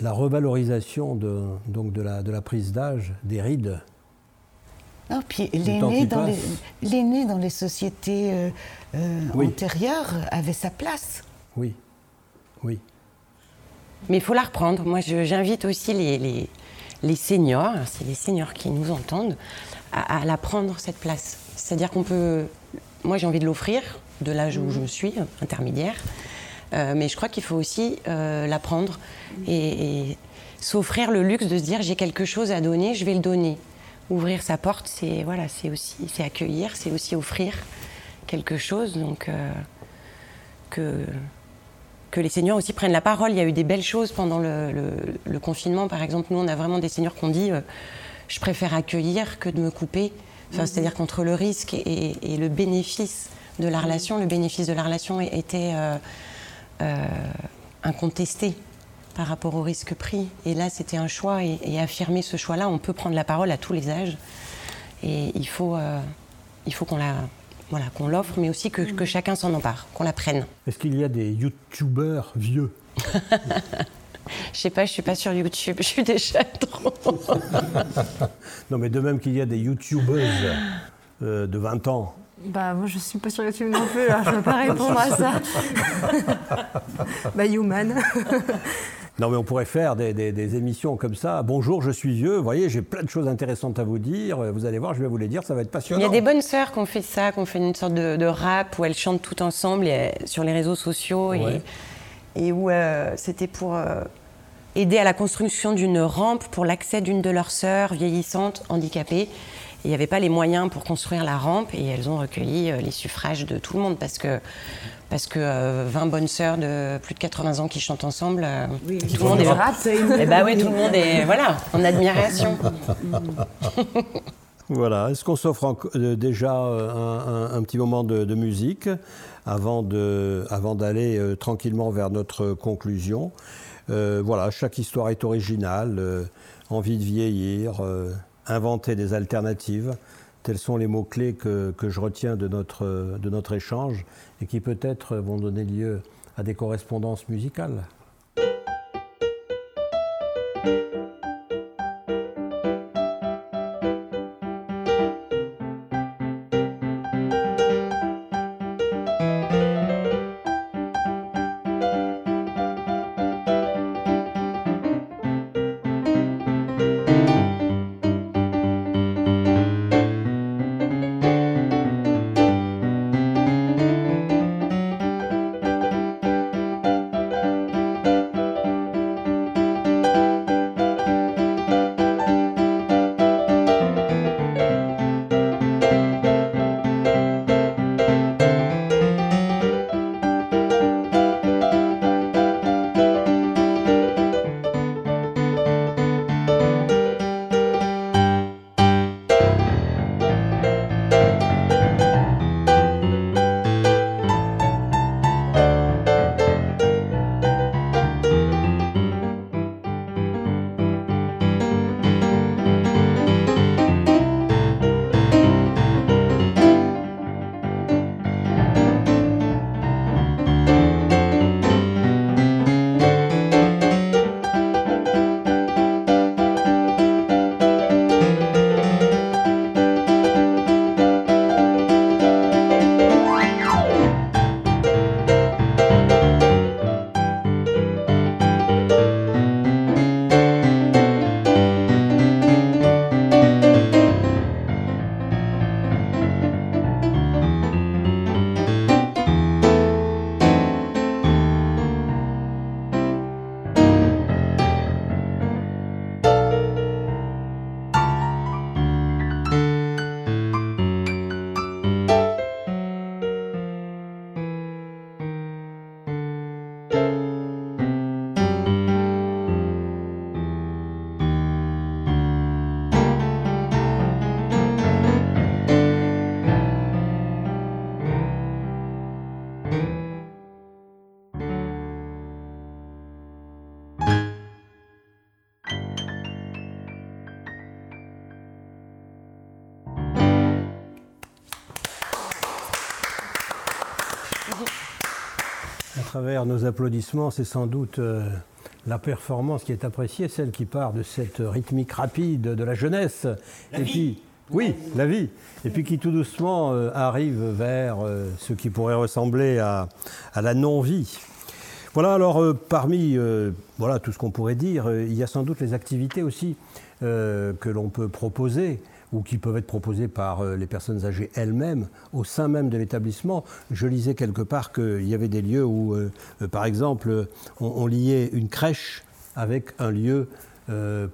la revalorisation de, donc de, la, de la prise d'âge, des rides, non, puis l'aîné dans, les, dans les sociétés euh, euh, antérieures avait sa place. Oui, oui. Mais il faut la reprendre. Moi, j'invite aussi les, les, les seniors, c'est les seniors qui nous entendent, à, la prendre cette place. C'est-à-dire qu'on peut moi j'ai envie de l'offrir de l'âge où je suis, intermédiaire. mais je crois qu'il faut aussi l'apprendre et, s'offrir le luxe de se dire j'ai quelque chose à donner, je vais le donner. Ouvrir sa porte, c'est voilà, c'est aussi c'est accueillir, c'est aussi offrir quelque chose. Donc que que les seigneurs aussi prennent la parole. Il y a eu des belles choses pendant le, confinement, par exemple. Nous, on a vraiment des seigneurs qui ont dit je préfère accueillir que de me couper. Enfin, C'est-à-dire qu'entre le risque et, le bénéfice de la relation, le bénéfice de la relation était euh, euh, incontesté par rapport au risque pris. Et là, c'était un choix. Et, affirmer ce choix-là, on peut prendre la parole à tous les âges. Et il faut, euh, il faut qu'on la, voilà, qu'on l'offre, mais aussi que, que chacun s'en empare, qu'on la prenne. Est-ce qu'il y a des youtubeurs vieux? Je sais pas, je suis pas sur YouTube, je suis déjà trop. non, mais de même qu'il y a des youtubeuses euh, de 20 ans. Bah moi je suis pas sur YouTube non plus, alors je ne peux pas répondre à ça. bah human. Non, mais on pourrait faire des, émissions comme ça. Bonjour, je suis vieux. Vous voyez, j'ai plein de choses intéressantes à vous dire. Vous allez voir, je vais vous les dire. Ça va être passionnant. Il y a des bonnes sœurs qui ont fait ça, qui ont fait une sorte de, rap où elles chantent toutes ensemble sur les réseaux sociaux et, où euh, c'était pour euh, aider à la construction d'une rampe pour l'accès d'une de leurs sœurs vieillissantes, handicapées. Il n'y avait pas les moyens pour construire la rampe et elles ont recueilli euh, les suffrages de tout le monde parce que, parce que 20 euh, bonnes sœurs de plus de 80 ans qui chantent ensemble, euh, tout, le monde est... Eh ben oui, tout le monde est voilà, en admiration. voilà, est-ce qu'on s'offre déjà un, petit moment de, musique avant d'aller avant tranquillement vers notre conclusion? Voilà, chaque histoire est originale, envie de vieillir inventer des alternatives. Tels sont les mots-clés que, que, je retiens de notre, de notre échange et qui peut-être vont donner lieu à des correspondances musicales. Travers nos applaudissements, c'est sans doute euh, la performance qui est appréciée, celle qui part de cette rythmique rapide de la jeunesse. et puis, oui, la vie. Et puis qui tout doucement euh, arrive vers euh, ce qui pourrait ressembler à, la non-vie. Voilà, alors parmi voilà, tout ce qu'on pourrait dire, il y a sans doute les activités aussi que l'on peut proposer ou qui peuvent être proposés par les personnes âgées elles-mêmes au sein même de l'établissement. Je lisais quelque part qu'il y avait des lieux où, par exemple, on, liait une crèche avec un lieu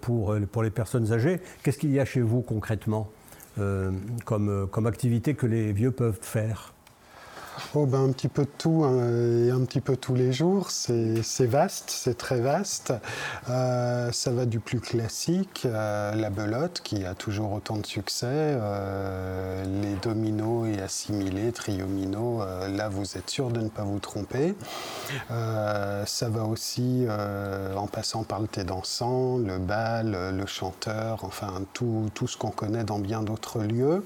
pour, pour les personnes âgées. Qu'est-ce qu'il y a chez vous concrètement comme, comme activité que les vieux peuvent faire? Oh ben, un petit peu de tout hein, et un petit peu tous les jours. C'est vaste, c'est très vaste. Euh, ça va du plus classique, euh, la belote qui a toujours autant de succès, euh, les dominos et assimilés, triomino, là vous êtes sûr de ne pas vous tromper. ça va aussi en passant par le thé dansant, le bal, le chanteur, enfin tout, tout ce qu'on connaît dans bien d'autres lieux.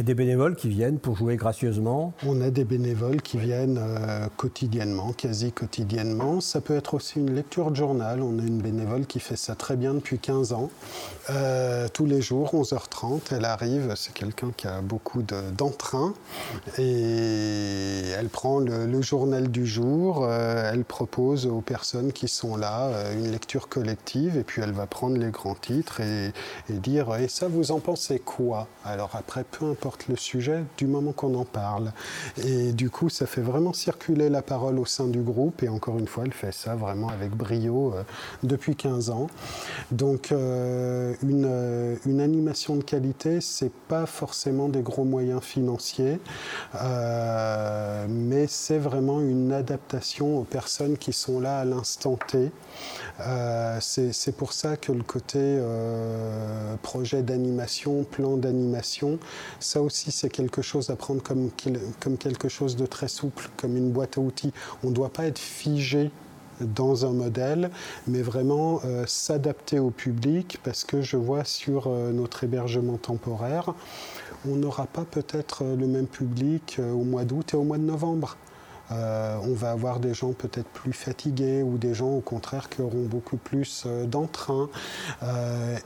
Et des bénévoles qui viennent pour jouer gracieusement On a des bénévoles qui viennent euh, quotidiennement, quasi quotidiennement. Ça peut être aussi une lecture de journal. On a une bénévole qui fait ça très bien depuis 15 ans. Euh, tous les jours, 11h30, elle arrive. C'est quelqu'un qui a beaucoup d'entrain. et elle prend le, journal du jour. Euh, elle propose aux personnes qui sont là une lecture collective. Et puis elle va prendre les grands titres et, et dire Et ça, vous en pensez quoi? Alors après, peu importe le sujet du moment qu'on en parle. Et du coup, ça fait vraiment circuler la parole au sein du groupe. Et encore une fois, elle fait ça vraiment avec brio euh, depuis 15 ans. Donc, euh, une, euh, une, animation de qualité, c'est pas forcément des gros moyens financiers, mais c'est vraiment une adaptation aux personnes qui sont là à l'instant T. c'est pour ça que le côté projet d'animation, plan d'animation, ça aussi, c'est quelque chose à prendre comme, comme quelque chose de très souple, comme une boîte à outils. On ne doit pas être figé dans un modèle, mais vraiment euh, s'adapter au public, parce que je vois sur euh, notre hébergement temporaire, on n'aura pas peut-être euh, le même public au mois d'août et au mois de novembre. on va avoir des gens peut-être plus fatigués ou des gens au contraire qui auront beaucoup plus d'entrain,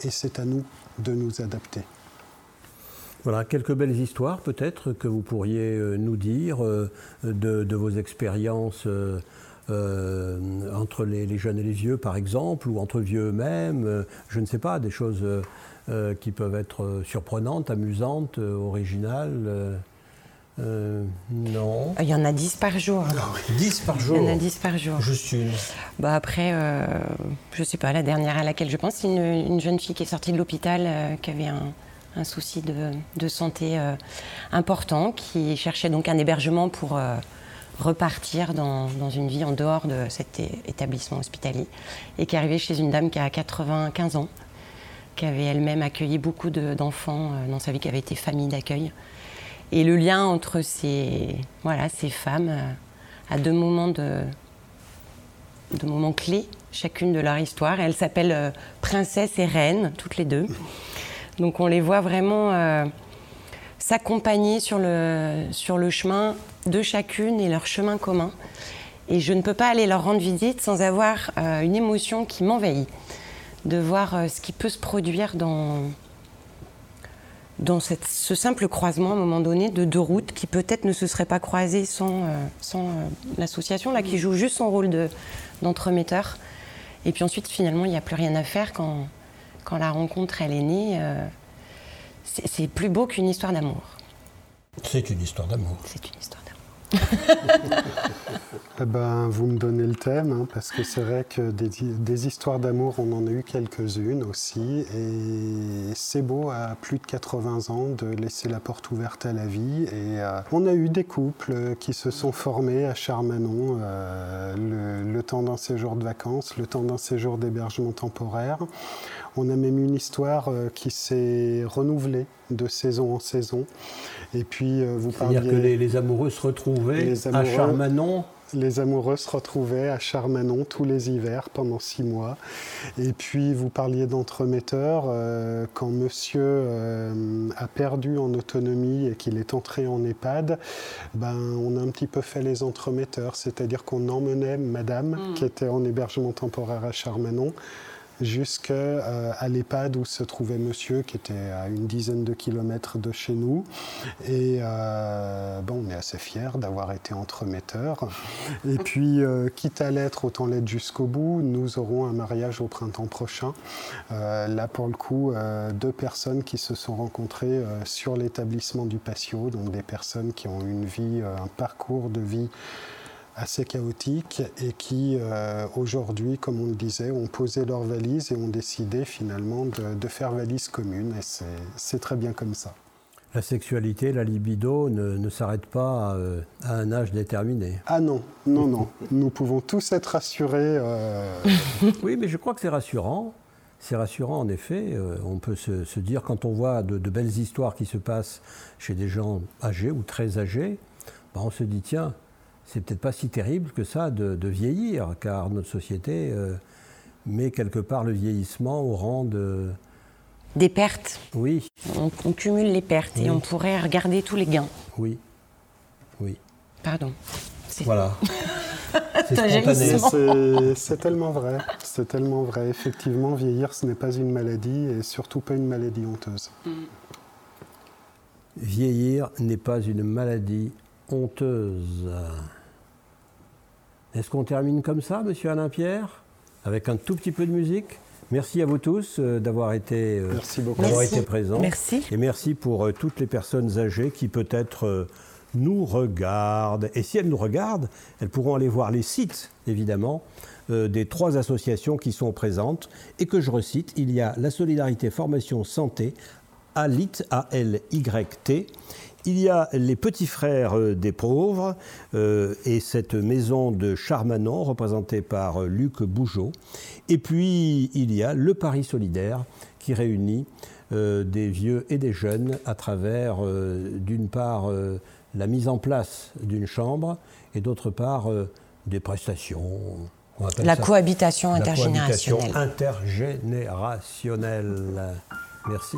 et c'est à nous de nous adapter. Voilà, quelques belles histoires peut-être que vous pourriez euh, nous dire euh, de, vos expériences euh, entre les, jeunes et les vieux par exemple, ou entre vieux eux-mêmes, je ne sais pas, des choses qui peuvent être surprenantes, amusantes, originales. non. Il y en a 10 par jour. 10 par jour Il y en a 10 par jour. Juste une. Bah après, je ne sais pas, la dernière à laquelle je pense, c'est une, une, jeune fille qui est sortie de l'hôpital, qui avait un, un souci de, santé euh, important, qui cherchait donc un hébergement pour euh, repartir dans, une vie en dehors de cet établissement hospitalier, et qui arrivait chez une dame qui a 95 ans, qui avait elle-même accueilli beaucoup d'enfants euh, dans sa vie, qui avait été famille d'accueil. Et le lien entre ces, voilà, ces femmes à deux moments de, clés, chacune de leur histoire. elles s'appellent princesse et reine, toutes les deux. Donc on les voit vraiment euh, s'accompagner sur le, sur le chemin de chacune et leur chemin commun. Et je ne peux pas aller leur rendre visite sans avoir euh, une émotion qui m'envahit, de voir euh, ce qui peut se produire dans, dans cette, ce simple croisement à un moment donné de deux routes qui peut-être ne se seraient pas croisées sans, sans l'association, là, qui joue juste son rôle d'entremetteur. et puis ensuite, finalement, il n'y a plus rien à faire quand, quand la rencontre elle est née, euh, c'est plus beau qu'une histoire d'amour. C'est une histoire d'amour. C'est une histoire d'amour. eh ben, vous me donnez le thème, hein, parce que c'est vrai que des, histoires d'amour, on en a eu quelques-unes aussi, et c'est beau à plus de 80 ans de laisser la porte ouverte à la vie. Et euh, on a eu des couples qui se sont formés à Charmanon euh, le, le temps d'un séjour de vacances, le temps d'un séjour d'hébergement temporaire. On a même une histoire euh, qui s'est renouvelée de saison en saison. Et puis euh, vous parliez... C'est-à-dire que les, amoureux se retrouvaient à Charmanon les amoureux se retrouvaient à Charmanon tous les hivers pendant six mois. Et puis vous parliez d'entremetteurs. Euh, quand monsieur a perdu en autonomie et qu'il est entré en EHPAD, ben, on a un petit peu fait les entremetteurs. C'est-à-dire qu'on emmenait madame, mm. qui était en hébergement temporaire à Charmanon, jusqu'à euh, l'EHPAD où se trouvait monsieur, qui était à une dizaine de kilomètres de chez nous. Et euh, bon, on est assez fiers d'avoir été entremetteurs. Et puis, euh, quitte à l'être, autant l'être jusqu'au bout. Nous aurons un mariage au printemps prochain. là, pour le coup, deux personnes qui se sont rencontrées sur l'établissement du patio, donc des personnes qui ont une vie, un parcours de vie assez chaotique et qui, euh, aujourd'hui, comme on le disait, ont posé leurs valises et ont décidé finalement de, faire valise commune. Et c'est très bien comme ça. La sexualité, la libido ne, ne s'arrête pas euh, à, un âge déterminé. Ah non, non, non. Nous pouvons tous être rassurés. Euh. oui, mais je crois que c'est rassurant. C'est rassurant en effet. on peut se, dire, quand on voit de, belles histoires qui se passent chez des gens âgés ou très âgés, ben, on se dit, tiens, c'est peut-être pas si terrible que ça de, vieillir, car notre société euh, met quelque part le vieillissement au rang de... Des pertes. Oui. On, cumule les pertes et on pourrait regarder tous les gains. Oui. Oui. Pardon. Voilà. c'est tellement vrai. C'est tellement vrai. Effectivement, vieillir, ce n'est pas une maladie et surtout pas une maladie honteuse. Vieillir n'est pas une maladie Est-ce qu'on termine comme ça, monsieur Alain Pierre Avec un tout petit peu de musique? Merci à vous tous euh, d'avoir été, euh, été présents. Merci. Et merci pour euh, toutes les personnes âgées qui peut-être nous regardent. Et si elles nous regardent, elles pourront aller voir les sites, évidemment, des trois associations qui sont présentes et que je recite. Il y a la Solidarité Formation Santé, ALIT, A-L-Y-T. Il y a les petits frères euh, des pauvres euh, et cette maison de Charmanon représentée par euh, Luc Bougeot. Et puis il y a le Paris solidaire qui réunit des vieux et des jeunes à travers d'une part la mise en place d'une chambre et d'autre part des prestations. La cohabitation intergénérationnelle. La cohabitation intergénérationnelle. Merci.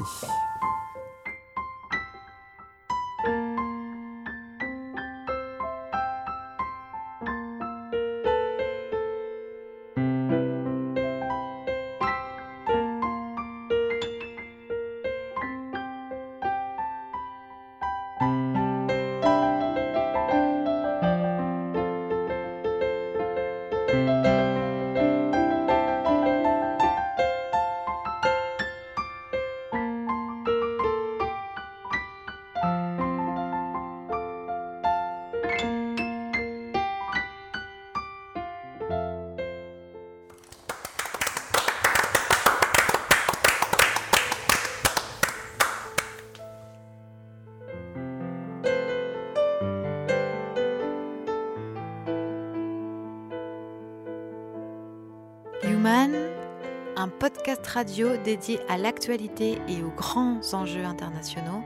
Radio dédié à l'actualité et aux grands enjeux internationaux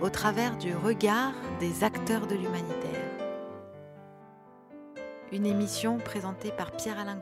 au travers du regard des acteurs de l'humanitaire. Une émission présentée par Pierre-Alain.